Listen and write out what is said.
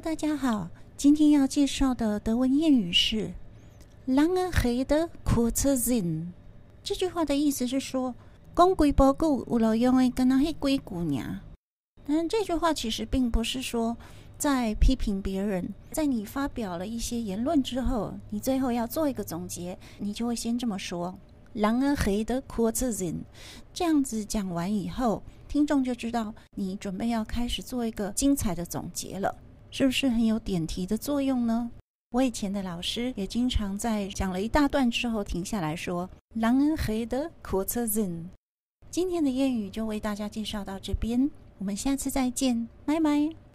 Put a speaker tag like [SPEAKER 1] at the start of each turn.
[SPEAKER 1] 大家好，今天要介绍的德文谚语是 “Lange Rede kurzer Sinn”。这句话的意思是说，讲几包句有路用的，跟那黑鬼姑娘。但这句话其实并不是说在批评别人，在你发表了一些言论之后，你最后要做一个总结，你就会先这么说 “Lange Rede kurzer Sinn”。这样子讲完以后。听众就知道你准备要开始做一个精彩的总结了，是不是很有点题的作用呢？我以前的老师也经常在讲了一大段之后停下来说 “Lange Rede kurzer Sinn”。今天的谚语就为大家介绍到这边，我们下次再见，拜拜。